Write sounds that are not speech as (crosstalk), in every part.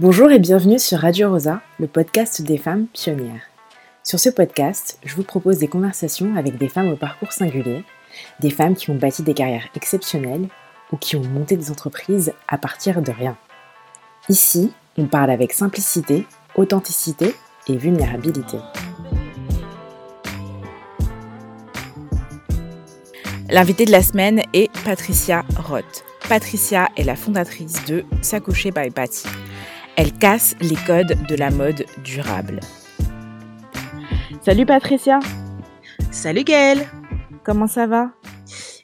Bonjour et bienvenue sur Radio Rosa, le podcast des femmes pionnières. Sur ce podcast, je vous propose des conversations avec des femmes au parcours singulier, des femmes qui ont bâti des carrières exceptionnelles ou qui ont monté des entreprises à partir de rien. Ici, on parle avec simplicité, authenticité et vulnérabilité. L'invitée de la semaine est Patricia Roth. Patricia est la fondatrice de S'accoucher by Patty. Elle casse les codes de la mode durable. Salut Patricia. Salut Gaëlle. Comment ça va?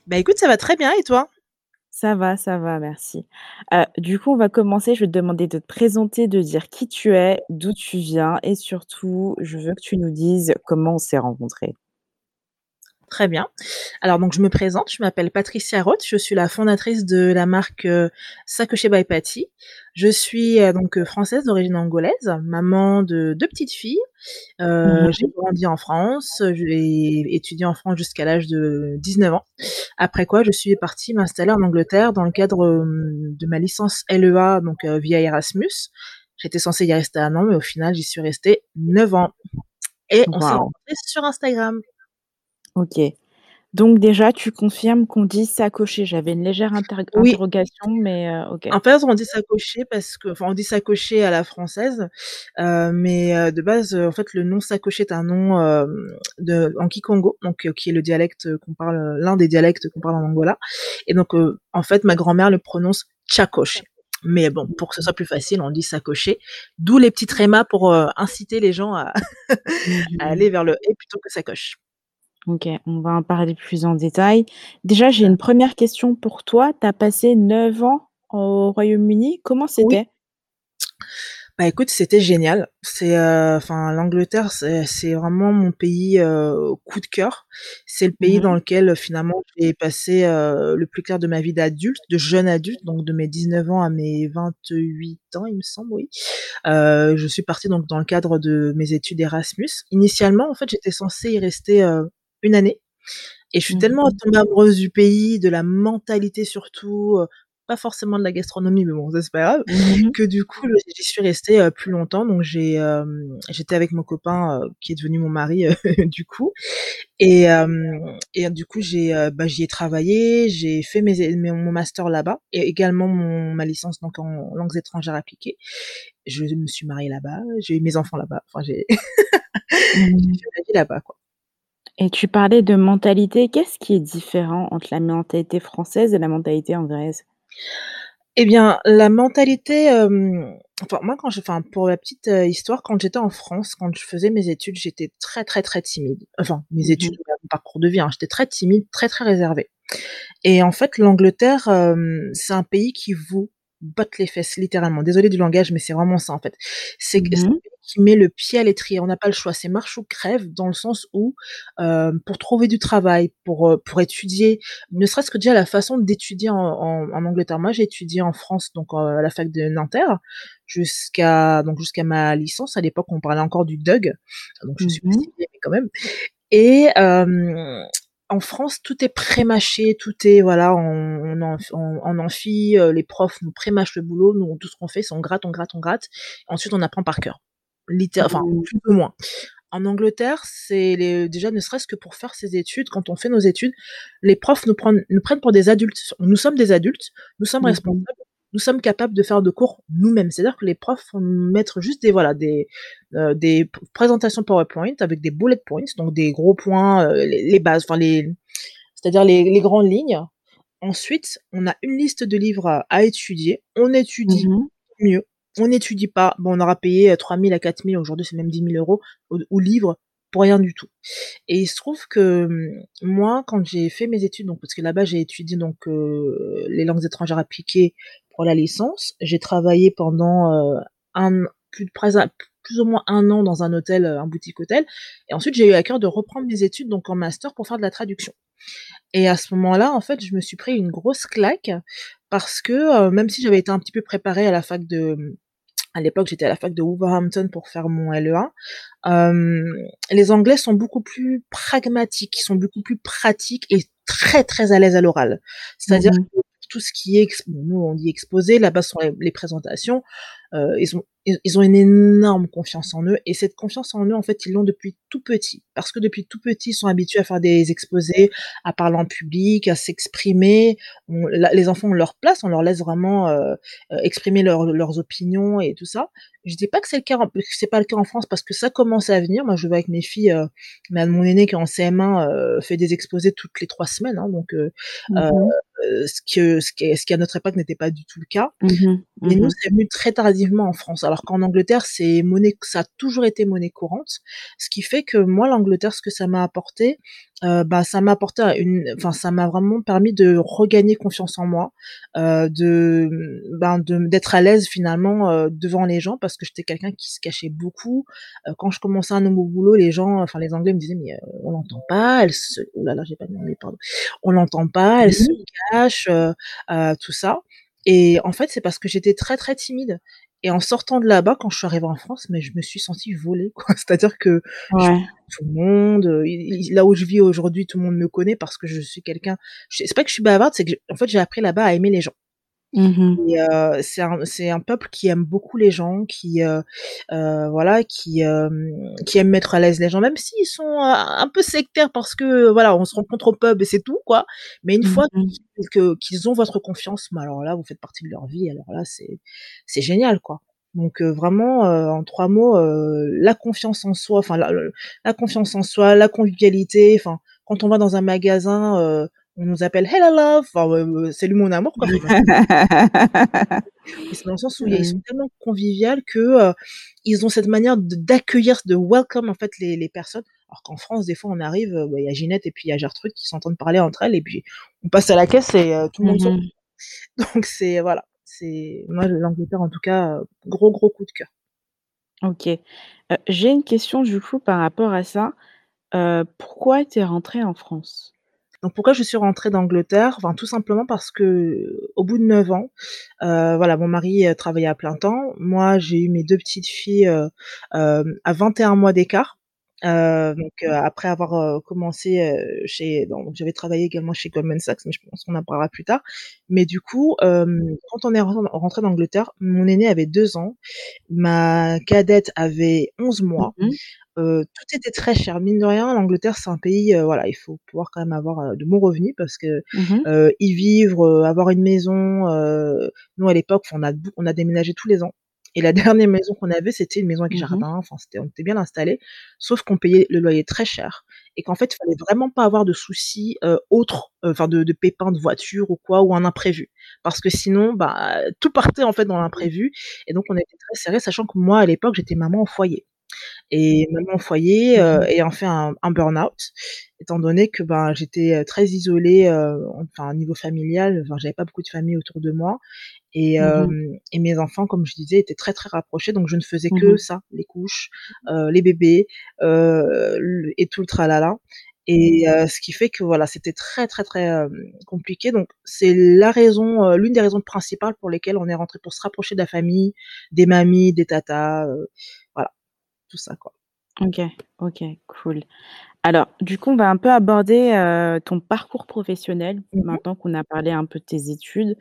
Bah écoute, ça va très bien et toi? Ça va, ça va, merci. Euh, du coup, on va commencer. Je vais te demander de te présenter, de dire qui tu es, d'où tu viens et surtout, je veux que tu nous dises comment on s'est rencontrés. Très bien. Alors donc je me présente, je m'appelle Patricia Roth, je suis la fondatrice de la marque euh, Sacoché by Patty. Je suis euh, donc euh, française d'origine angolaise, maman de deux petites filles. Euh, mmh J'ai grandi en France, j'ai étudié en France jusqu'à l'âge de 19 ans. Après quoi, je suis partie m'installer en Angleterre dans le cadre de ma licence LEA, donc via Erasmus. J'étais censée y rester un an, mais au final, j'y suis restée 9 ans. Et on s'est rencontrés sur Instagram. OK. Donc déjà, tu confirmes qu'on dit «sacocher». J'avais une légère Oui. interrogation, mais heu, OK. En fait, on dit «sacocher» parce que enfin, on dit «sacocher» à la française, heu, mais heu, de base, en fait, le nom «sacocher» est un nom, de en Kikongo, donc qui est le dialecte qu'on parle, l'un des dialectes qu'on parle en Angola et donc en fait, ma grand-mère le prononce «tchakoche». Mais bon, pour que ce soit plus facile, on dit «sacocher», d'où les petits trémas pour, inciter les gens à (laughs) à aller vers le «et» plutôt que «sacoche». OK, on va en parler plus en détail. Déjà, j'ai une première question pour toi. Tu as passé 9 ans au Royaume-Uni. Comment Oui. c'était? Bah, écoute, c'était génial. C'est, heu, enfin, l'Angleterre, c'est vraiment mon pays, heu, coup de cœur. C'est le pays dans Mmh lequel, finalement, j'ai passé, heu, le plus clair de ma vie d'adulte, de jeune adulte, donc de mes 19 ans à mes 28 ans, il me semble, oui. Je suis partie donc dans le cadre de mes études Erasmus. Initialement, en fait, j'étais censée y rester, une année et je suis tellement Mmh tombée amoureuse du pays, de la mentalité surtout, heu, pas forcément de la gastronomie, mais bon, ça c'est pas grave, Mmh que du coup, j'y suis restée, plus longtemps. Donc j'ai, hem, j'étais avec mon copain, qui est devenu mon mari, heu, (laughs) du coup et et du coup, j'ai, bah, j'y ai travaillé, j'ai fait mes é mon master là-bas et également mon ma licence donc en langues étrangères appliquées. Je me suis mariée là-bas, j'ai eu mes enfants là-bas, enfin j'ai (laughs) j'ai Mmh fait ma vie là-bas, quoi. Et tu parlais de mentalité. Qu'est-ce qui est différent entre la mentalité française et la mentalité anglaise? Eh bien, la mentalité, enfin moi quand je enfin pour la petite, histoire, quand j'étais en France, quand je faisais mes études, j'étais très, très, très timide. Enfin mes Mmh études, mon parcours de vie, hein, j'étais très timide, très, très réservée et en fait l'Angleterre, c'est un pays qui vous botte les fesses littéralement. Désolée du langage, mais c'est vraiment ça en fait. C'est pays qui met le pied à l'étrier. On n'a pas le choix, c'est marche ou crève dans le sens où, hem, pour trouver du travail, pour, heu, pour étudier, ne serait-ce que déjà la façon d'étudier en en en Angleterre. Moi, j'ai étudié en France, donc heu, à la fac de Nanterre, jusqu'à donc jusqu'à ma licence. À l'époque, on parlait encore du DUG, donc je suis pas Mmh mais quand même et en France, tout est pré-mâché, tout est voilà, on on en amphi, heu, les profs nous pré-mâchent le boulot. Nous, tout ce qu'on fait, c'est on gratte, on gratte, on gratte. Ensuite, on apprend par cœur. Litté enfin, Mmh. plus ou moins. En Angleterre, c'est déjà ne serait-ce que pour faire ses études, quand on fait nos études, les profs nous prennent nous prennent pour des adultes. Nous sommes des adultes, nous sommes Mmh mh. responsables, nous sommes capables de faire de cours nous-mêmes. C'est-à-dire que les profs vont nous mettre juste des voilà, des, heu, des présentations PowerPoint avec des bullet points, donc des gros points, heu, les les bases, enfin les c'est-à-dire les les grandes lignes. Ensuite, on a une liste de livres à à étudier. On étudie, Mmh mieux. On n'étudie pas, bon, on aura payé, heu, 3 000 à 4 000, aujourd'hui c'est même 10 000 € au au livre pour rien du tout et il se trouve que, mmh, moi, quand j'ai fait mes études, donc parce que là-bas j'ai étudié donc les langues étrangères appliquées pour la licence. J'ai travaillé pendant, un plus de près plus ou moins un an dans un hôtel, heu, un boutique hôtel et ensuite j'ai eu à cœur de reprendre mes études donc en master pour faire de la traduction et à ce moment-là, en fait, je me suis pris une grosse claque parce que, heu, même si j'avais été un petit peu préparée à la fac de, à l'époque, j'étais à la fac de Wolverhampton pour faire mon LE1. Hem, les Anglais sont beaucoup plus pragmatiques, ils sont beaucoup plus pratiques et très, très à l'aise à l'oral. C'est-à-dire Mmh que tout ce qui est nous on dit exposé, là-bas sont les présentations. Ils ont ils ont une énorme confiance en eux et cette confiance en eux en fait ils l'ont depuis tout petit parce que depuis tout petit ils sont habitués à faire des exposés, à parler en public, à s'exprimer. Les enfants ont leur place, on leur laisse vraiment exprimer leurs opinions et tout ça. Je dis pas que c'est le cas, c'est pas le cas en France parce que ça commence à venir. Moi, je vois avec mes filles, euh, mon aîné qui est en CM1 euh, fait des exposés toutes les trois semaines, hein, donc euh, mmh ce que ce qui, ce qui à notre époque n'était pas du tout le cas. Mmh Mais nous, mmh c'est venu très tardivement en France, alors qu'en Angleterre, c'est monnaie, ça a toujours été monnaie courante, ce qui fait que moi, l'Angleterre, ce que ça m'a apporté, euh, bah ça m'a apporté une enfin ça m'a vraiment permis de regagner confiance en moi euh, de ben d'être à l'aise finalement euh, devant les gens parce que j'étais quelqu'un qui se cachait beaucoup. Quand je commençais un nouveau boulot les gens enfin les anglais me disaient mais on l'entend pas elle se oh là là j'ai pas demandé pardon. On l'entend pas elle se cache tout ça. Et en fait c'est parce que j'étais très très timide et en sortant de là-bas, quand je suis arrivée en France, mais je me suis sentie volée, quoi. (laughs) C'est-à-dire que tout le monde, euh, là où je vis aujourd'hui, tout le monde me connaît parce que je suis quelqu'un. C'est pas que je suis bavarde, c'est que en fait j'ai appris là-bas à aimer les gens. Mmh euh, c'est un c'est un peuple qui aime beaucoup les gens, qui euh, euh voilà, qui qui aime mettre à l'aise les gens, même s'ils sont un peu sectaires parce que voilà, on se rencontre au pub et c'est tout quoi. Mais une fois mmh que qu'ils ont votre confiance, bah, alors là, vous faites partie de leur vie. Alors là, c'est c'est génial quoi. Donc vraiment, en trois mots, la confiance en soi, enfin la, la, confiance en soi, la convivialité. Enfin, quand on va dans un magasin, on nous appelle Hello Love, enfin, salut mon amour, quoi. (laughs) c'est dans le sens où ils sont tellement conviviales que euh, ils ont cette manière d'accueillir, de welcome en fait les, les personnes. Alors qu'en France, des fois, on arrive, euh, bah, il y a Ginette et puis il y a Gertrude qui s'entendent parler entre elles et puis on passe à la caisse et euh, tout le monde mmh (laughs) Donc c'est voilà, c'est moi l'Angleterre en tout cas, gros gros coup de cœur. Ok. J'ai une question du coup par rapport à ça. pourquoi tu es rentrée en France? Pourquoi je suis rentrée d'Angleterre? Tout simplement parce que au bout de 9 ans, euh, voilà, mon mari euh, travaillait à plein temps. Moi, j'ai eu mes deux petites filles euh, à 21 mois d'écart. Après avoir commencé chez, j'avais travaillé également chez Goldman Sachs, mais je pense qu'on en parlera plus tard. Mais du coup, quand on est rentré d'Angleterre, mon aîné avait 2 ans, ma cadette avait 11 mois. Tout était très cher. Mine de rien, l'Angleterre, c'est un pays, voilà, il faut pouvoir quand même avoir de bons revenus parce que mmh y vivre, avoir une maison. nous à l'époque, on a on a déménagé tous les ans. Et la (laughs) dernière maison qu'on avait, c'était une maison avec mmh jardin. Enfin, c'était, on était bien installé. Sauf qu'on payait le loyer très cher et qu'en fait, il fallait vraiment pas avoir de soucis autres, enfin de, de, pépins de voiture ou quoi, ou un imprévu, parce que sinon, bah tout partait en fait dans l'imprévu. Et donc, on était très serré, sachant que moi, à l'époque, j'étais maman au foyer et maman au foyer euh, mmh ayant fait un, un burn-out, étant donné que ben j'étais très isolée, euh, enfin niveau familial, enfin j'avais pas beaucoup de famille autour de moi. Et, mmh et mes enfants, comme je disais, étaient très très rapprochés, donc je ne faisais que mmh ça, les couches, euh, les bébés et tout le tralala. Et ce qui fait que voilà, c'était très très très compliqué. Donc c'est la raison, l'une des raisons principales pour lesquelles on est rentré pour se rapprocher de la famille, des mamies, des tatas, tout ça, quoi. OK, OK, cool. Alors, du coup, on va un peu aborder, ton parcours professionnel, mmh maintenant qu'on a parlé un peu de tes études.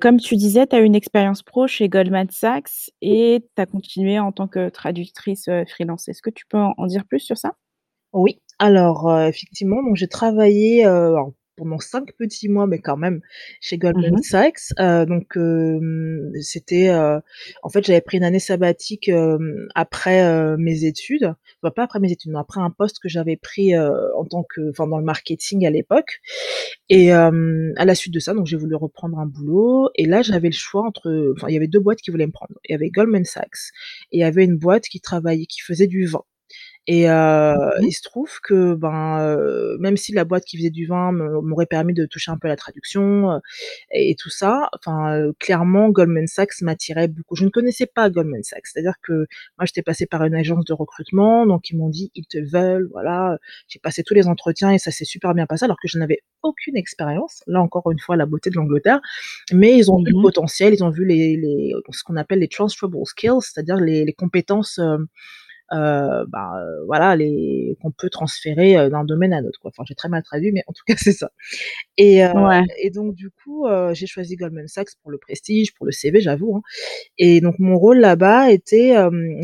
comme tu disais, tu as une expérience pro chez Goldman Sachs et tu as continué en tant que traductrice, freelance. Est-ce que tu peux en dire plus sur ça? Oui, alors, effectivement, j'ai travaillé, pendant cinq petits mois, mais quand même, chez Goldman mmh Sachs. Euh, donc c'était, euh, en fait, j'avais pris une année sabbatique après euh, mes études, enfin pas après mes études, mais après un poste que j'avais pris en tant que, enfin dans le marketing à l'époque. Et à la suite de ça, donc j'ai voulu reprendre un boulot. Et là, j'avais le choix entre, enfin il y avait deux boîtes qui voulaient me prendre. Il y avait Goldman Sachs et il y avait une boîte qui travaillait, qui faisait du vin. Et euh, mmh il se trouve que ben euh, même si la boîte qui faisait du vin m'aurait permis de toucher un peu à la traduction euh, et, tout ça, enfin euh, clairement Goldman Sachs m'attirait beaucoup. Je ne connaissais pas Goldman Sachs, c'est-à-dire que moi j'étais passée par une agence de recrutement, donc ils m'ont dit ils te veulent, voilà. J'ai passé tous les entretiens et ça s'est super bien passé alors que je n'avais aucune expérience. Là encore une fois la beauté de l'Angleterre, mais ils ont vu le mmh potentiel, ils ont vu les, les ce qu'on appelle les transferable skills, c'est-à-dire les, les compétences euh, bah, euh, voilà, les qu'on peut transférer euh, d'un domaine à l'autre. Quoi. Enfin, j'ai très mal traduit, mais en tout (laughs) cas, c'est ça. Et, Ouais. et donc, du coup, j'ai choisi Goldman Sachs pour le prestige, pour le CV, j'avoue. Hein. Et donc, mon rôle là-bas était,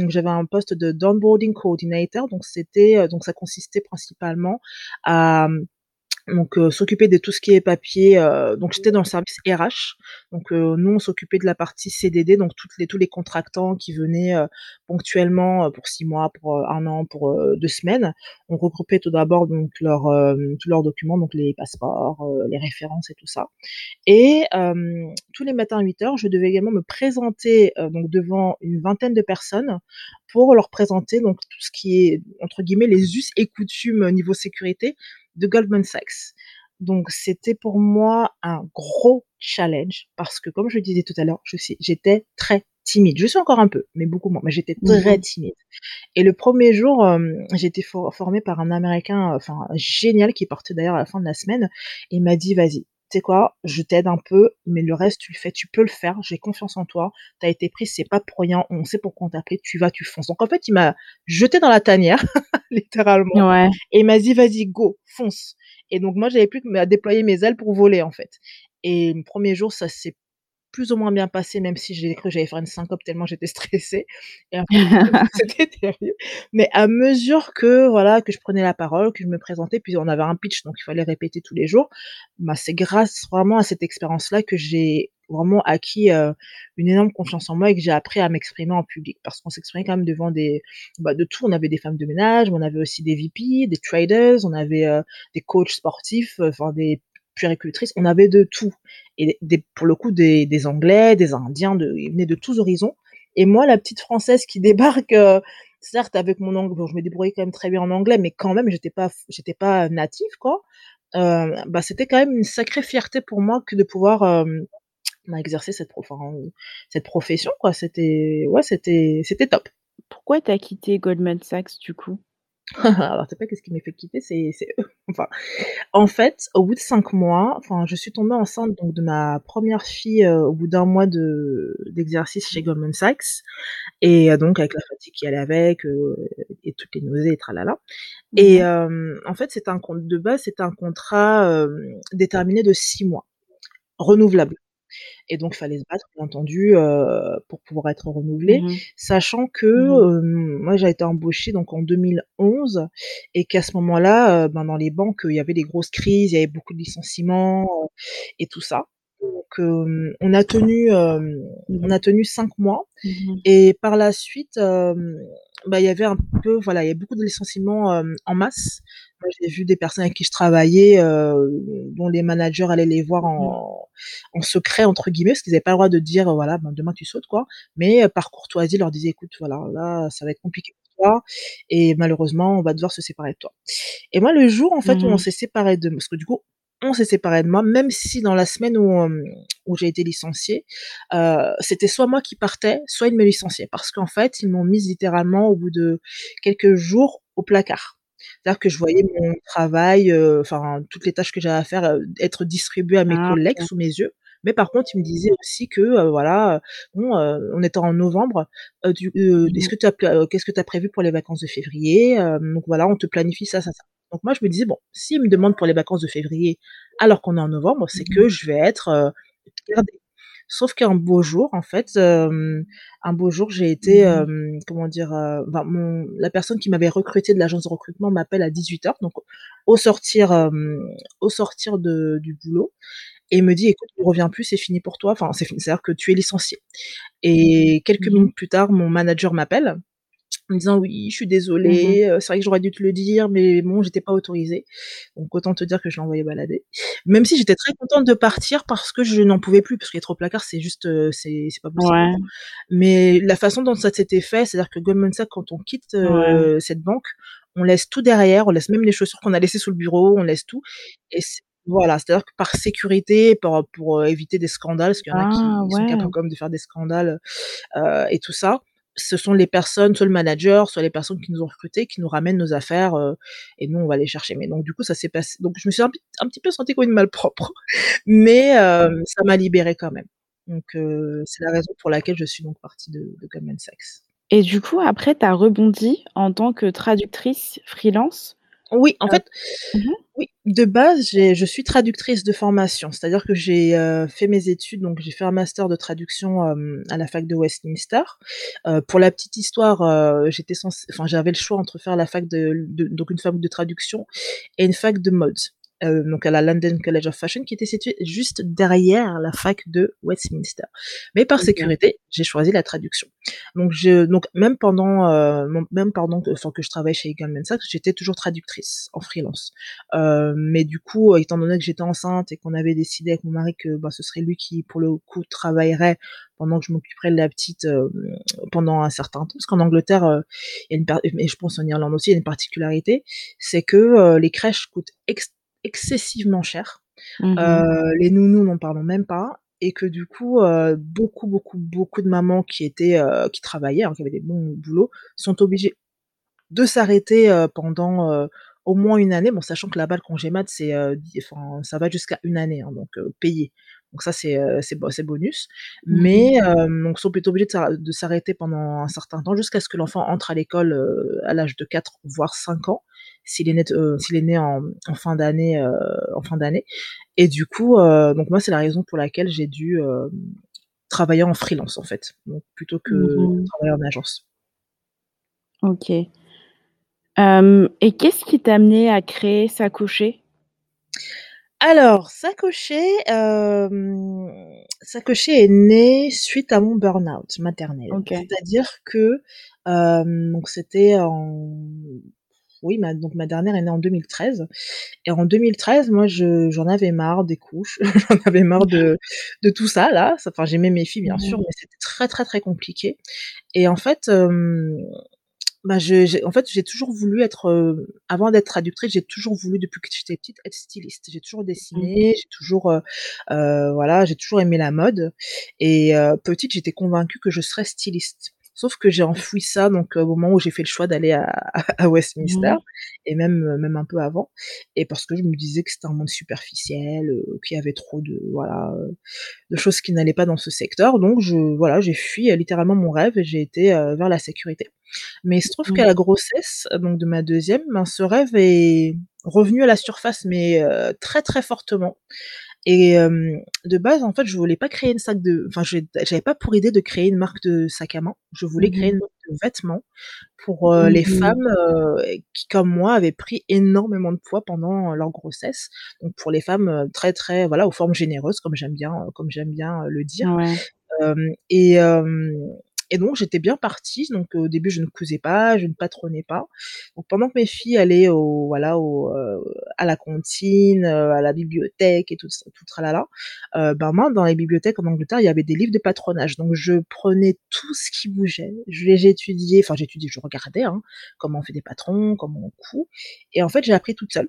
j'avais un poste de downboarding coordinator. Donc, c'était, donc ça consistait principalement à donc euh, s'occuper de tout ce qui est papier. Euh, donc j'étais dans le service RH. Donc euh, nous on s'occupait de la partie CDD, donc toutes les tous les contractants qui venaient ponctuellement pour six mois, pour un an, pour deux semaines. On regroupait tout d'abord donc leurs tous leurs documents, donc les passeports, les références et tout ça. Et tous les matins à 8 heures, je devais également me présenter donc devant une vingtaine de personnes pour leur présenter donc tout ce qui est entre guillemets les us et coutumes niveau sécurité de Goldman Sachs. Donc c'était pour moi un gros challenge parce que comme je le disais tout à l'heure, je j'étais très timide. Je suis encore un peu, mais beaucoup moins. Mais j'étais très timide. Et le premier jour, euh, j'ai été formée par un Américain, enfin génial, qui partait d'ailleurs à la fin de la semaine. Et il m'a dit, vas-y, tu sais quoi, je t'aide un peu, mais le reste, tu le fais, tu peux le faire, j'ai confiance en toi, t'as été pris, c'est pas pour rien, on sait pourquoi on t'a pris, tu vas, tu fonces. Donc en fait, il m'a jeté dans la tanière, (laughs) littéralement, ouais. et il m'a dit, vas-y, go, fonce. Et donc moi, j'avais plus que déployer mes ailes pour voler, en fait. Et le premier jour, ça s'est plus ou moins bien passé, même si j'ai cru que j'allais faire une syncope tellement j'étais stressée. Et (laughs) (laughs) c'était terrible. Mais à mesure que voilà que je prenais la parole, que je me présentais, puis on avait un pitch, donc il fallait répéter tous les jours. Bah c'est grâce vraiment à cette expérience-là que j'ai vraiment acquis euh, une énorme confiance en moi et que j'ai appris à m'exprimer en public parce qu'on s'exprimait quand même devant des bah, de tout on avait des femmes de ménage on avait aussi des VP des traders on avait euh, des coachs sportifs euh, enfin des puéricultrices, on avait de tout. Et pour le coup, des, Anglais, des Indiens, de, ils venaient de tous horizons. Et moi, la petite Française qui (laughs) débarque, euh, certes avec mon anglais, bon, je me débrouillais quand même très bien en anglais, mais quand même, j'étais pas, j'étais pas native, quoi. Euh, bah, c'était quand même une sacrée fierté pour moi que de pouvoir euh, bah, exercer cette, cette profession, quoi. C'était, ouais, c'était, c'était top. Pourquoi t'as quitté Goldman Sachs du coup? (laughs) Alors, sais pas qu'est-ce qui m'a fait quitter, c'est, (laughs) enfin, en fait, au bout de cinq mois, enfin, je suis tombée enceinte donc de ma première fille euh, au bout d'un mois de d'exercice chez Goldman Sachs, et euh, donc avec la fatigue qui allait avec euh, et toutes les nausées et tralala. Et mmh en fait, c'est un compte de base, c'est un contrat déterminé de six mois, renouvelable. Et donc, il fallait se battre, bien entendu, euh, pour pouvoir être renouvelé, mmh sachant que mmh moi, j'ai été embauchée donc en 2011 et qu'à ce moment-là, euh, ben, dans les banques, il y avait des grosses crises, il y avait beaucoup de licenciements euh, et tout ça. Donc, on a tenu, on a tenu cinq mois mmh et par la suite, bah, il y avait un peu, voilà, il y a beaucoup de licenciements en masse. Moi, j'ai vu des personnes avec qui je travaillais, dont les managers allaient les voir en, en secret entre guillemets, parce qu'ils n'avaient pas le droit de dire, voilà, ben, demain tu sautes quoi. Mais par courtoisie, leur disaient, écoute, voilà, là, ça va être compliqué pour toi, et malheureusement, on va devoir se séparer de toi. Et moi, le jour en fait où on mmh s'est séparé de, parce que du coup, on s'est séparé de moi, même si dans la semaine où, où j'ai été licenciée, euh, c'était soit moi qui partais, soit ils me licenciaient. Parce qu'en fait, ils m'ont mise littéralement au bout de quelques jours au placard. C'est-à-dire que je voyais mon travail, euh, enfin toutes les tâches que j'avais à faire, euh, être distribuées à mes ah, collègues sous mes yeux. Mais par contre, ils me disaient aussi que voilà, bon, on était en novembre. mmh est-ce que tu as, qu'est-ce que tu as prévu pour les vacances de février Donc voilà, on te planifie ça, ça, ça. Donc moi, je me disais, bon, s'ils me demandent pour les vacances de février, alors qu'on est en novembre, c'est que mmh je vais être euh, gardée. Sauf qu'un beau jour, en fait, un beau jour, j'ai été, mmh comment dire, mon, la personne qui m'avait recruté de l'agence de recrutement m'appelle à 18h, donc au sortir, au sortir de, du boulot, et me dit, écoute, ne reviens plus, c'est fini pour toi, enfin, c'est fini, c'est-à-dire que tu es licencié. Et quelques mmh minutes plus tard, mon manager m'appelle en me disant oui, je suis mmh désolée, c'est vrai que j'aurais dû te le dire, mais bon, j'étais pas autorisée. Donc autant te dire que je l'ai envoyé balader. Même si j'étais très contente de partir parce que je n'en pouvais plus, parce qu'être au placard, c'est juste, c'est c'est pas possible. Mais la façon dont ça s'était fait, c'est-à-dire que Goldman Sachs, quand on quitte cette banque, on laisse tout derrière, on laisse même les chaussures qu'on a laissées sous le bureau, on laisse tout. Et voilà, c'est-à-dire que par sécurité, pour, pour éviter des scandales, parce qu'il y en a qui ah, sont capables comme de faire des scandales euh, et tout ça ce sont les personnes, soit le manager, soit les personnes qui nous ont recrutés, qui nous ramènent nos affaires euh, et nous on va les chercher. Mais donc du coup ça s'est passé. Donc je me suis un, petit peu sentie comme une malpropre, (laughs) mais euh, ça m'a libérée quand même. Donc euh, c'est la raison pour laquelle je suis donc partie de, de Goldman Sachs. Et du coup, après, tu as rebondi en tant que traductrice freelance? Oui, en Heu fait, mmh mh. oui, de base, je suis traductrice de formation. C'est-à-dire que j'ai, heu, fait mes études, donc j'ai fait un master de traduction, hem, à la fac de Westminster. Heu, pour la petite histoire, j'étais enfin, j'avais le choix entre faire la fac de de donc une fac de traduction et une fac de mode. Heu, donc à la London College of Fashion qui était située juste derrière la fac de Westminster. Mais par sécurité, j'ai choisi la traduction. Donc je donc même pendant, mon même pendant que enfin que je travaillais chez Goldman Sachs, j'étais toujours traductrice en freelance. Heu, mais du coup, étant donné que j'étais enceinte et qu'on avait décidé avec mon mari que, bah, ce serait lui qui, pour le coup, travaillerait pendant que je m'occuperais de la petite, pendant un certain temps. Parce qu'en Angleterre, heu, il y a une par mais je pense en Irlande aussi, il y a une particularité, c'est que, les crèches coûtent excessivement cher. Mmh mh. Heu, les nounous, n'en parlons même pas et que du coup, heu, beaucoup, beaucoup, beaucoup de mamans qui étaient, heu, qui travaillaient, hein, qui avaient des bons boulots, sont obligées de s'arrêter, pendant, au moins 1 année. Bon, sachant que là-bas, le congé mat, c'est, enfin, ça va jusqu'à 1 année, hein, donc payé. Donc ça, c'est, c'est bo c'est bonus. Mmh mh. Mais donc sont plutôt obligées de s'a de s'arrêter pendant un certain temps jusqu'à ce que l'enfant entre à l'école, à l'âge de 4 voire 5 ans, s'il est né de heu, s'il est né en en fin d'année, heu, en fin d'année et du coup, donc moi, c'est la raison pour laquelle j'ai dû, travailler en freelance, en fait, donc plutôt que mh. travailler en agence. OK. Et qu'est-ce qui t'a amené à créer Sacocher? Alors, Sacocher, hem, Sacocher est né suite à mon burn-out maternel. C'est-à-dire que, donc c'était en oui, ma donc ma dernière est née en 2013 et en 2013, moi, je j'en avais marre des couches, (laughs) j'en avais marre de de tout ça là. Enfin, j'aimais mes filles, bien Mmh sûr, mais c'était très, très, très compliqué et en fait, bah, je j'ai en fait, j'ai toujours voulu être, heu, avant d'être traductrice, j'ai toujours voulu, depuis que j'étais petite, être styliste. J'ai toujours Mmh. dessiné, j'ai toujours, heu heu, voilà, j'ai toujours aimé la mode et petite, j'étais convaincue que je serais styliste. Sauf que j'ai enfoui ça donc au moment où j'ai fait le choix d'aller à à Mmh Westminster mh. et même même un peu avant et parce que je me disais que c'était un monde superficiel, heu, qu'il y avait trop de voilà, de choses qui n'allaient pas dans ce secteur donc je voilà, j'ai fui, littéralement mon rêve et j'ai été, vers la sécurité. Mais il se trouve qu'à Mmh. la grossesse, donc de ma 2e, ben, ce rêve est revenu à la surface mais très, très fortement et hem, de base, en fait, je voulais pas créer une sac de enfin, j'avais pas pour idée de créer une marque de sac à main. Je voulais Mmh créer une marque de vêtements pour, heu, Mmh les femmes, heu, qui, comme moi, avaient pris énormément de poids pendant leur grossesse. Donc pour les femmes, très, très voilà, aux formes généreuses comme j'aime bien, comme j'aime bien, le dire. Ouais. Et et donc j'étais bien partie. Donc au début, je ne cousais pas, je ne patronnais pas. Donc pendant que mes filles allaient au voilà, au, heu, à la cantine, heu, à la bibliothèque et tout tout tralala, heu, ben, moi, dans les bibliothèques en Angleterre, il y avait des livres de patronage. Donc je prenais tout ce qui bougeait, je les j'étudiais, enfin j'étudiais, je regardais, hein, comment on fait des patrons, comment on coud et en fait, j'ai appris toute seule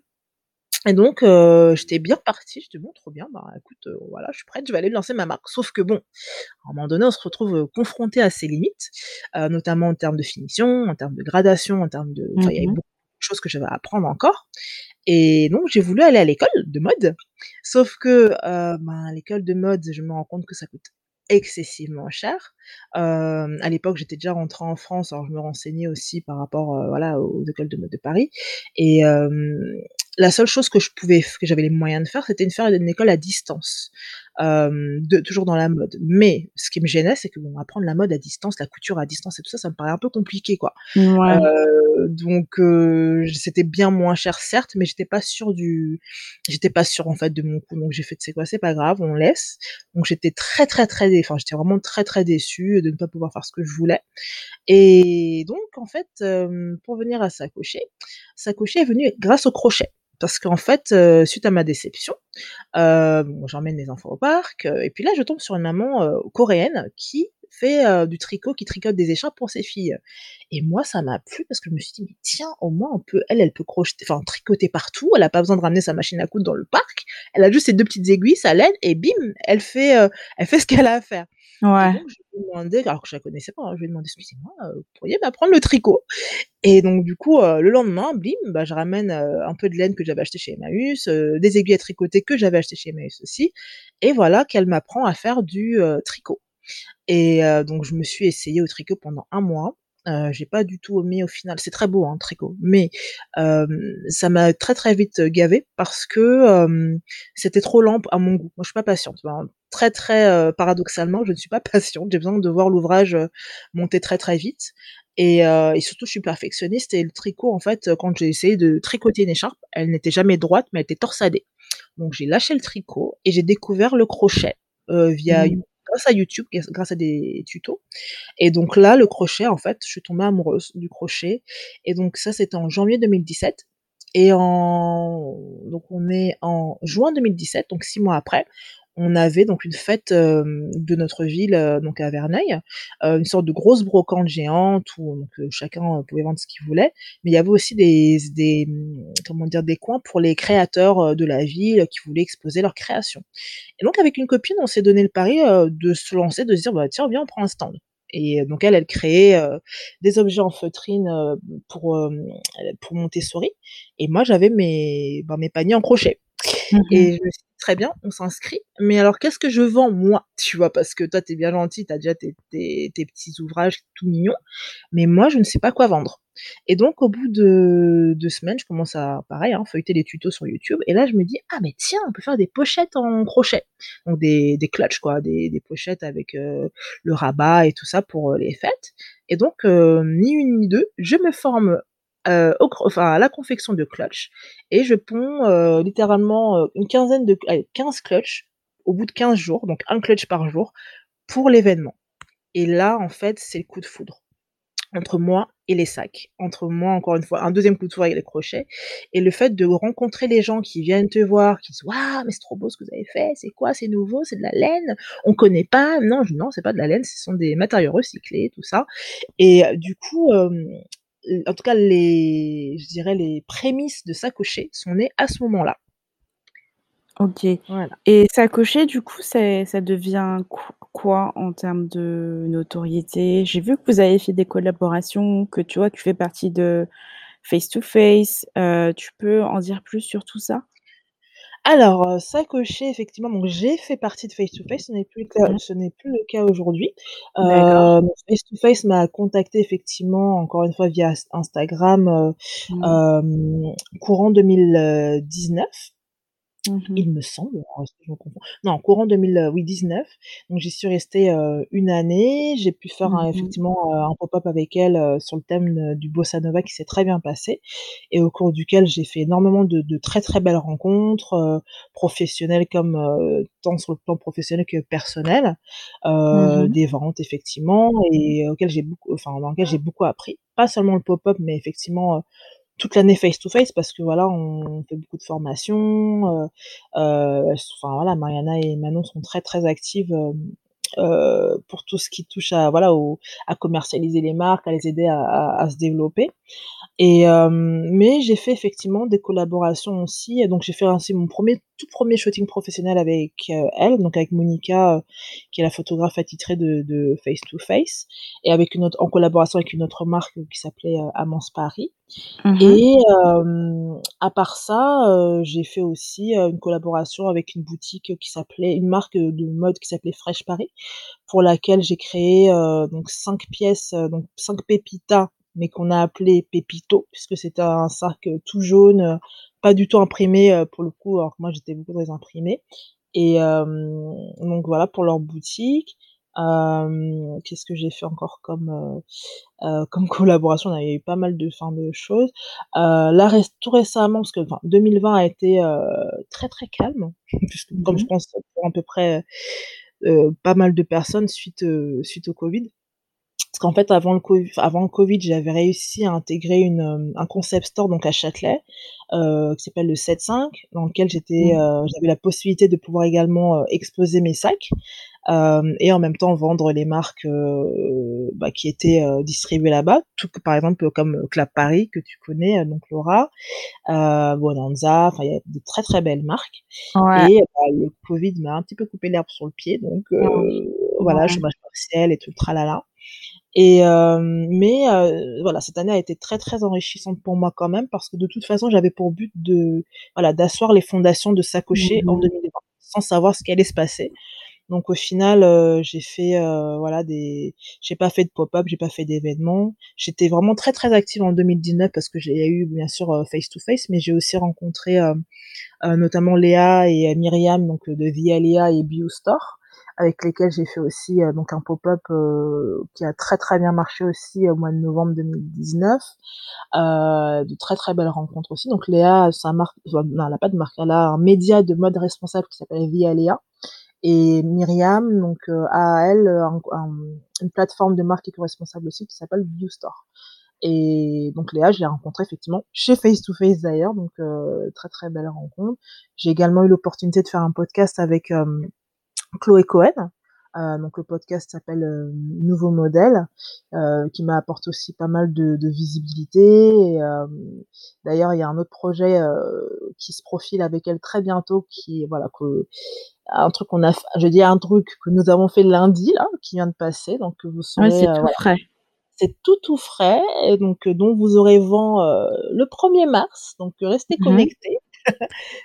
et donc heu, j'étais bien partie. J'étais: «Bon, trop bien, bah, écoute, heu, voilà, je suis prête, je vais aller lancer ma marque». Sauf que bon, à un moment donné, on se retrouve, heu, confronté à ses limites, notamment en termes de finition, en termes de gradation, en termes de enfin, Mmh il y avait mh. beaucoup de choses que j'avais à apprendre encore et donc j'ai voulu aller à l'école de mode. Sauf que, ben, l'école de mode, je me rends compte que ça coûte excessivement cher. À l'époque, j'étais déjà rentrée en France, alors je me renseignais aussi par rapport, voilà, aux écoles de mode de Paris et la seule chose que je pouvais que j'avais les moyens de faire, c'était de faire une école à distance, de toujours dans la mode. Mais ce qui me gênait, c'est que bon, apprendre la mode à distance, la couture à distance et tout ça, ça me paraît un peu compliqué, quoi. Donc c'était bien moins cher, certes, mais j'étais pas sûre du j'étais pas sûre, en fait, de mon coup. Donc j'ai fait: «Tu sais quoi? C'est pas grave, on laisse». Donc j'étais très, très, très enfin, j'étais vraiment très, très déçue de ne pas pouvoir faire ce que je voulais et donc en fait, pour venir à Sacocher, Sacocher est venu grâce au crochet. Parce qu'en fait, heu, suite à ma déception, bon, j'emmène mes enfants au parc, heu et puis là, je tombe sur une maman, coréenne qui fait, du tricot, qui tricote des écharpes pour ses filles et moi, ça m'a plu parce que je me suis dit: «Mais tiens, au moins on peut elle, elle peut crocheter enfin tricoter partout, elle a pas besoin de ramener sa machine à coudre dans le parc. Elle a juste ses 2 petites aiguilles, sa laine et bim, elle fait, elle fait ce qu'elle a à faire» et Ouais. donc je lui ai demandé, alors que je la connaissais pas, hein, je lui ai demandé: «Excusez-moi, heu, vous pourriez m'apprendre le tricot?» et donc du coup, heu, le lendemain, bim, bah, je ramène, heu, un peu de laine que j'avais acheté chez Emmaüs, des aiguilles à tricoter que j'avais achetées chez Emmaüs aussi et voilà qu'elle m'apprend à faire du, tricot et donc je me suis essayée au tricot pendant 1 mois Euh, j'ai pas du tout aimé au final. C'est très beau, hein, tricot, mais euh, ça m'a très très vite gavé parce que euh, c'était trop lent à mon goût. Moi, je suis pas patiente. Très très euh, paradoxalement, je ne suis pas (laughs) patiente. J'ai besoin de voir l'ouvrage monter très très vite. Et, et, surtout, je suis perfectionniste. Et le tricot, en fait, quand j'ai essayé de tricoter une écharpe, elle n'était jamais droite, mais elle était torsadée. Donc, j'ai lâché le tricot et j'ai découvert le crochet via mmh grâce à YouTube, grâce à des tutos. Et donc là, le crochet, en fait, je suis tombée amoureuse du crochet. Et donc ça, c'était en janvier 2017. Et en donc on est en juin 2017, donc six mois après, on avait donc une fête de notre ville, donc à Verneuil, une sorte de grosse brocante géante où donc, chacun pouvait vendre ce qu'il voulait, mais il y avait aussi des, des comment dire des coins pour les créateurs de la ville qui voulaient exposer leurs créations. Et donc avec une copine, on s'est donné le pari de se lancer, de se dire bah tiens viens on prend un stand. Et donc elle, elle créait des objets en feutrine pour pour Montessori, et moi j'avais mes bah, mes paniers en crochet. Mmh et je me suis dit, très bien, on s'inscrit. Mais alors, qu'est-ce que je vends, moi Tu vois, parce que toi, t'es bien gentil, t'as déjà tes, petits ouvrages tout mignons. Mais moi, je ne sais pas quoi vendre. Et donc, au bout de deux semaines, je commence à, pareil, hein, feuilleter les tutos sur YouTube. Et là, je me dis, ah, mais tiens, on peut faire des pochettes en crochet. Donc, des, des clutches, quoi, des, des pochettes avec euh, le rabat et tout ça pour euh, les fêtes. Et donc, euh, ni une ni deux, je me forme euh, au, enfin, à la confection de clutch. Et je ponds euh, littéralement euh, une quinzaine de allez, 15 clutch au bout de 15 jours, donc un clutch par jour pour l'événement. Et là, en fait, c'est le coup de foudre entre moi et les sacs, entre moi encore une fois un deuxième coup de foudre avec les crochets et le fait de rencontrer les gens qui viennent te voir, qui disent waouh mais c'est trop beau ce que vous avez fait, c'est quoi, c'est nouveau, c'est de la laine, on connaît pas, non non c'est pas de la laine, ce sont des matériaux recyclés tout ça et du coup en tout cas, les, je dirais, les prémices de Sacocher sont nées à ce moment-là. Ok. Voilà. Et Sacocher, du coup, ça devient quoi en termes de notoriété? J'ai vu que vous avez fait des collaborations, que tu vois, tu fais partie de Face to Face. Euh, tu peux en dire plus sur tout ça? Alors, euh, ça coché effectivement, donc j'ai fait partie de Face to Face, ce n'est plus le cas, mmh ce n'est plus le cas aujourd'hui. Euh, Face to Face m'a contacté effectivement, encore une fois via Instagram, euh, mmh. courant 2019. Mmh il me semble, je me confonds. Non, courant 2019. Donc j'y suis restée euh, une année. J'ai pu faire un, effectivement euh, un pop-up avec elle euh, sur le thème du bossa nova qui s'est très bien passé et au cours duquel j'ai fait énormément de, de, très très belles rencontres professionnelles comme tant sur le plan professionnel que personnel, mmh des ventes effectivement et auxquelles j'ai beaucoup, enfin dans lesquelles j'ai beaucoup appris. Pas seulement le pop-up, mais effectivement toute l'année face to face parce que voilà on fait beaucoup de formations euh, euh, enfin voilà Mariana et Manon sont très très actives euh, euh, pour tout ce qui touche à voilà au, à commercialiser les marques, à les aider à, à, à se développer. Et euh, mais j'ai fait effectivement des collaborations aussi. Donc j'ai fait ainsi mon premier tout premier shooting professionnel avec elle, donc avec Monica, qui est la photographe attitrée de, de, Face to Face, et avec une autre en collaboration avec une autre marque qui s'appelait Amance Paris. Mmh et à part ça, j'ai fait aussi une collaboration avec une boutique qui s'appelait une marque de mode qui s'appelait Fresh Paris pour laquelle j'ai créé euh, donc cinq pièces, euh, donc cinq pépitas, mais qu'on a appelé pépito puisque c'était un sac tout jaune, pas du tout imprimé pour le coup, alors que moi j'étais beaucoup très imprimé. Et donc voilà pour leur boutique. Euh, Qu'est-ce que j'ai fait encore comme euh, comme (laughs) collaboration? On a eu pas mal de fin de choses. Euh, là, tout récemment, parce que enfin, 2020 a été très très calme, (laughs) puisque comme je mmh pense pour à peu près euh, pas mal de personnes suite, euh, suite au Covid. Parce qu'en fait, avant le COVID, avant le COVID, j'avais réussi à intégrer une, euh, un concept store donc à Châtelet, euh, qui s'appelle le 7.5, dans lequel j'étais, mmh. euh, j'avais la possibilité de pouvoir également exposer mes sacs et en même temps vendre les marques bah, qui étaient distribuées là-bas, tout par exemple comme Clap Paris que tu connais, donc Laura, Bonanza, enfin il y a de très très belles marques. Ouais. Et bah, le Covid m'a un petit peu coupé l'herbe sur le pied, donc voilà, ouais. chômage partiel et tout le tralala. Et euh, mais euh, voilà, cette année a été très très enrichissante pour moi quand même parce que de toute façon j'avais pour but de voilà d'asseoir les fondations de Sacocher mmh en 2020 sans savoir ce qui allait se passer. Donc au final, j'ai fait voilà des j'ai pas fait de pop-up, j'ai pas fait d'événements. J'étais vraiment très très active en 2019 parce que j'ai eu bien sûr face to face, mais j'ai aussi rencontré notamment Léa et Myriam donc de Via Léa et BioStore avec lesquels j'ai fait aussi donc un pop-up qui a très très bien marché aussi au mois de novembre 2019. de très très belles rencontres aussi. Donc Léa, sa marque, non, elle n'a pas de marque, elle a un média de mode responsable qui s'appelle Via Léa et Myriam, donc, euh, a elle une plateforme de marque éco-responsable aussi qui s'appelle Viewstore. Et donc Léa, je l'ai rencontrée effectivement chez Face to Face d'ailleurs, donc euh, très très belle rencontre. J'ai également eu l'opportunité de faire un podcast avec euh, Chloé Cohen. donc le podcast s'appelle Nouveau modèle, qui m'a apporté aussi pas mal de, de visibilité. D'ailleurs, il y a un autre projet qui se profile avec elle très bientôt, qui voilà que un truc qu'on a, je dis un truc que nous avons fait lundi là, qui vient de passer, donc vous saurez. c'est tout frais. C'est tout tout frais, et donc dont vous aurez vent le 1er mars, donc restez mmh connectés.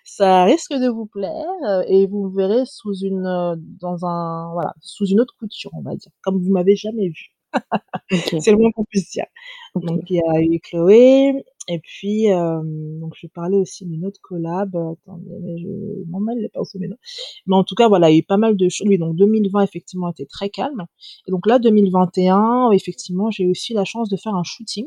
Ça risque de vous plaire et vous verrez sous une dans un voilà sous une autre couture on va dire comme vous m'avez jamais vu c'est le moins qu'on puisse dire donc il y a eu Chloé et puis, euh, donc je vais parler aussi d'une autre collab. Attendez, mais je m'en mêle pas au sommet. Mais en tout cas, voilà, il y a eu pas mal de choses. Oui, donc 2020 effectivement était très calme. Et donc là, 2021, effectivement, j'ai aussi la chance de faire un shooting.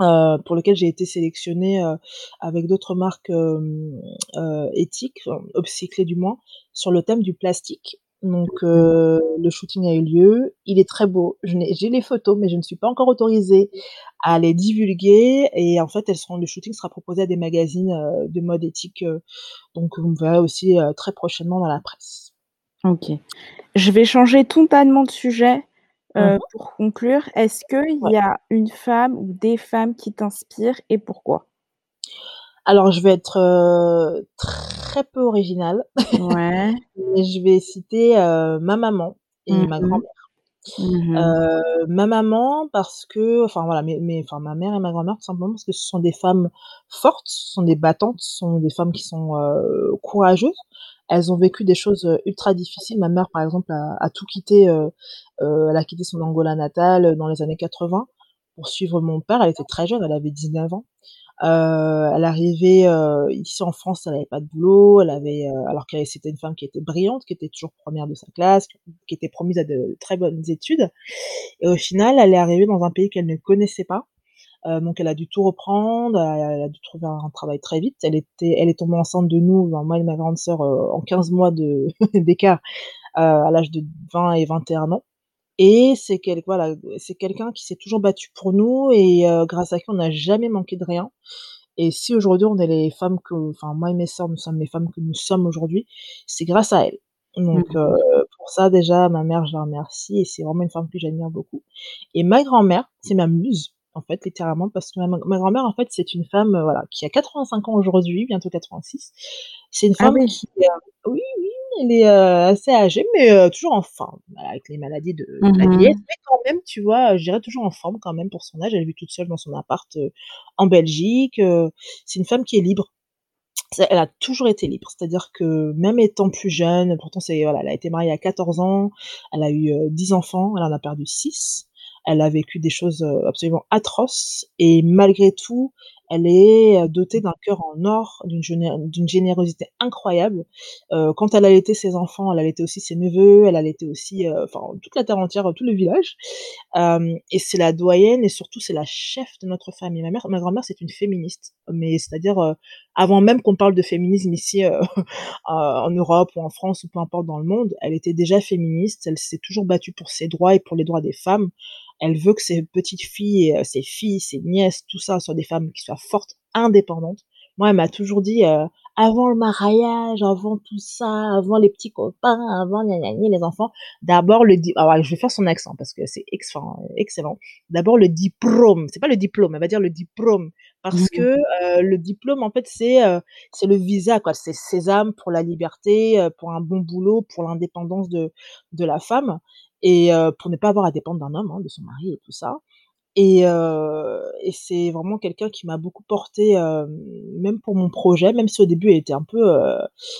Euh, pour lequel j'ai été sélectionnée euh, avec d'autres marques euh, éthiques, upcyclées du moins, sur le thème du plastique. Donc euh, le shooting a eu lieu, il est très beau. J'ai les photos, mais je ne suis pas encore autorisée à les divulguer. Et en fait, elles seront, le shooting sera proposé à des magazines de mode éthique. Donc vous me verrez aussi très prochainement dans la presse. Ok. Je vais changer totalement de sujet mmh pour conclure. Est-ce qu'il y a une femme ou des femmes qui t'inspirent et pourquoi? Alors, je vais être euh, très peu originale. Ouais. (laughs) Je vais citer euh, ma maman et ma mmh grand-mère. Mmh ma maman parce que, enfin voilà, mais, mais enfin ma mère et ma grand-mère tout simplement parce que ce sont des femmes fortes, ce sont des battantes, ce sont des femmes qui sont courageuses. Elles ont vécu des choses ultra difficiles. Ma mère, par exemple, a, a tout quitté. elle a quitté son Angola natale dans les années 80 pour suivre mon père. Elle était très jeune, elle avait 19 ans. Euh, elle arrivait euh, ici en France, elle n'avait pas de boulot, elle avait, euh, alors qu'elle c'était une femme qui était brillante, qui était toujours première de sa classe, qui était promise à de très bonnes études. Et au final, elle est arrivée dans un pays qu'elle ne connaissait pas. Euh, donc elle a dû tout reprendre, elle a, dû trouver un, travail très vite. Elle était, elle est tombée enceinte de nous, moi et ma grande sœur, en 15 mois de (laughs) d'écart, à l'âge de 20 et 21 ans. Et c'est quel voilà, c'est quelqu'un qui s'est toujours battu pour nous et euh, grâce à qui on n'a jamais manqué de rien. Et si aujourd'hui on est les femmes que, enfin moi et mes sœurs, nous sommes les femmes que nous sommes aujourd'hui, c'est grâce à elle. Donc mmh. euh, pour ça déjà, ma mère, je la remercie et c'est vraiment une femme que j'admire beaucoup. Et ma grand-mère, c'est ma muse en fait, littéralement, parce que ma, grand-mère, en fait, c'est une femme, euh, voilà, qui a 85 ans aujourd'hui, bientôt 86. C'est une ah femme qui, oui, oui, elle est euh, assez âgée, mais euh, toujours en forme, avec les maladies de, la mmh vieillesse. Mais quand même, tu vois, je dirais toujours en forme quand même pour son âge. Elle vit toute seule dans son appart euh, en Belgique. c'est une femme qui est libre. Elle a toujours été libre, c'est-à-dire que même étant plus jeune, pourtant c'est voilà, elle a été mariée à 14 ans, elle a eu 10 enfants, elle en a perdu 6. Elle a vécu des choses absolument atroces et malgré tout, elle est euh, dotée d'un cœur en or, d'une générosité incroyable. Euh, quand elle allaitait ses enfants, elle allaitait aussi ses neveux, elle allaitait aussi, euh, toute la terre entière, tout le village. Et c'est la doyenne et surtout c'est la chef de notre famille. Ma mère, ma grand-mère, c'est une féministe, mais c'est-à-dire avant même qu'on parle de féminisme ici (laughs) en Europe ou en France ou peu importe dans le monde, elle était déjà féministe. Elle s'est toujours battue pour ses droits et pour les droits des femmes. Elle veut que ses petites filles, euh, ses filles, ses nièces, tout ça, soient des femmes qui soient fortes, indépendantes. Moi, elle m'a toujours dit, euh, avant le mariage, avant tout ça, avant les petits copains, avant les enfants, d'abord le diplôme. Alors, je vais faire son accent parce que c'est excellent. D'abord le diplôme. C'est pas le diplôme, elle va dire le diplôme parce mmh que euh, le diplôme, en fait, c'est c'est le visa, quoi. C'est sésame pour la liberté, pour un bon boulot, pour l'indépendance de de la femme et pour ne pas avoir à dépendre d'un homme, hein, de son mari et tout ça. Et, et c'est vraiment quelqu'un qui m'a beaucoup porté, même pour mon projet, même si au début elle était un peu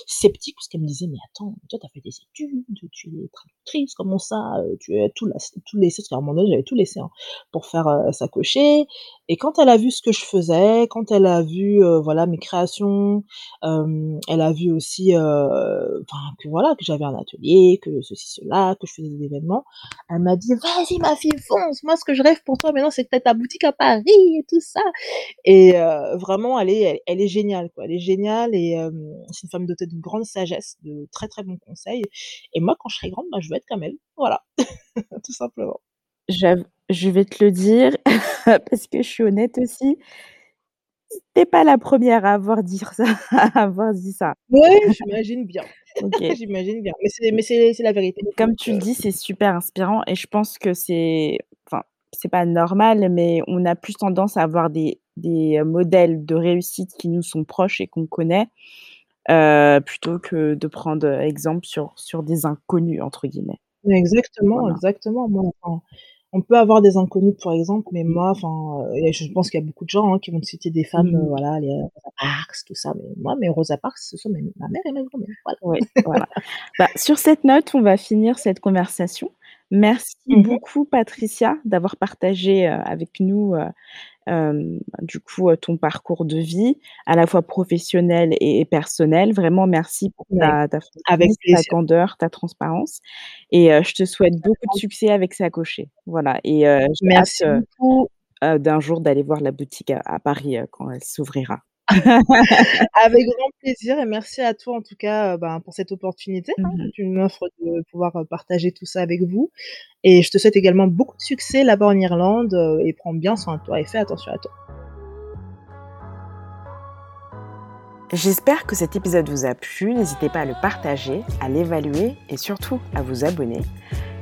sceptique parce qu'elle me disait: «Mais attends, toi tu as fait des études, tu es traductrice, comment ça, tu as tout, tout laissé?» parce qu'à un moment donné j'avais tout laissé, hein, pour faire ça cocher. Et quand elle a vu ce que je faisais, quand elle a vu voilà mes créations, elle a vu aussi, enfin que voilà que j'avais un atelier, que ceci cela, que je faisais des événements, elle m'a dit: «Vas-y ma fille fonce, moi ce que je rêve pour toi maintenant c'est peut-être ta boutique à Paris et tout ça». Et vraiment elle est elle, est géniale quoi, elle est géniale et c'est une femme dotée d'une grande sagesse, de très très bons conseils. Et moi quand je serai grande, bah, je veux être comme elle, voilà, (laughs) tout simplement. Je vais te le dire (laughs) parce que je suis honnête aussi. Tu pas la première à avoir dit (laughs) ça à avoir dit ça. Ouais, j'imagine bien. (laughs) J'imagine bien. Mais c'est la vérité. Comme tu le dis, c'est super inspirant et je pense que c'est enfin, c'est pas normal, mais on a plus tendance à avoir des des, modèles de réussite qui nous sont proches et qu'on connaît, plutôt que de prendre, exemple sur sur «des inconnus» entre guillemets. Exactement, exactement. Moi, on peut avoir des inconnus, par exemple, mais moi, enfin, euh, je pense qu'il y a beaucoup de gens hein, qui vont te citer des femmes, euh, voilà, les Rosa Parks, tout ça. Mais moi, mes Rosa Parks, ce sont ma mère et ma grand-mère. Voilà. (laughs) voilà. Bah, sur cette note, on va finir cette conversation. Merci mmh beaucoup, Patricia, d'avoir partagé euh, avec nous du coup, ton parcours de vie, à la fois professionnel et personnel. Vraiment merci pour ta ta Avec ta candeur, ta transparence et je te souhaite beaucoup de succès avec Sacocher. Voilà et Merci beaucoup. d'un jour d'aller voir la boutique à Paris, quand elle s'ouvrira. (laughs) Avec grand plaisir et merci à toi en tout cas, ben, pour cette opportunité, hein, mmh tu m'offres de pouvoir, partager tout ça avec vous et je te souhaite également beaucoup de succès là-bas en Irlande, et prends bien soin de toi et fais attention à toi. J'espère que cet épisode vous a plu. N'hésitez pas à le partager, à l'évaluer et surtout à vous abonner.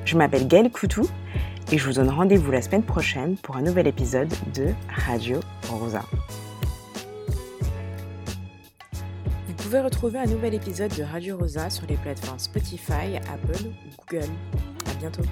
Je m'appelle Gaëlle Coutou et je vous donne rendez-vous la semaine prochaine pour un nouvel épisode de Radio Rosa. Pouvez retrouver un nouvel épisode de Radio Rosa sur les plateformes Spotify, Apple ou Google. À bientôt.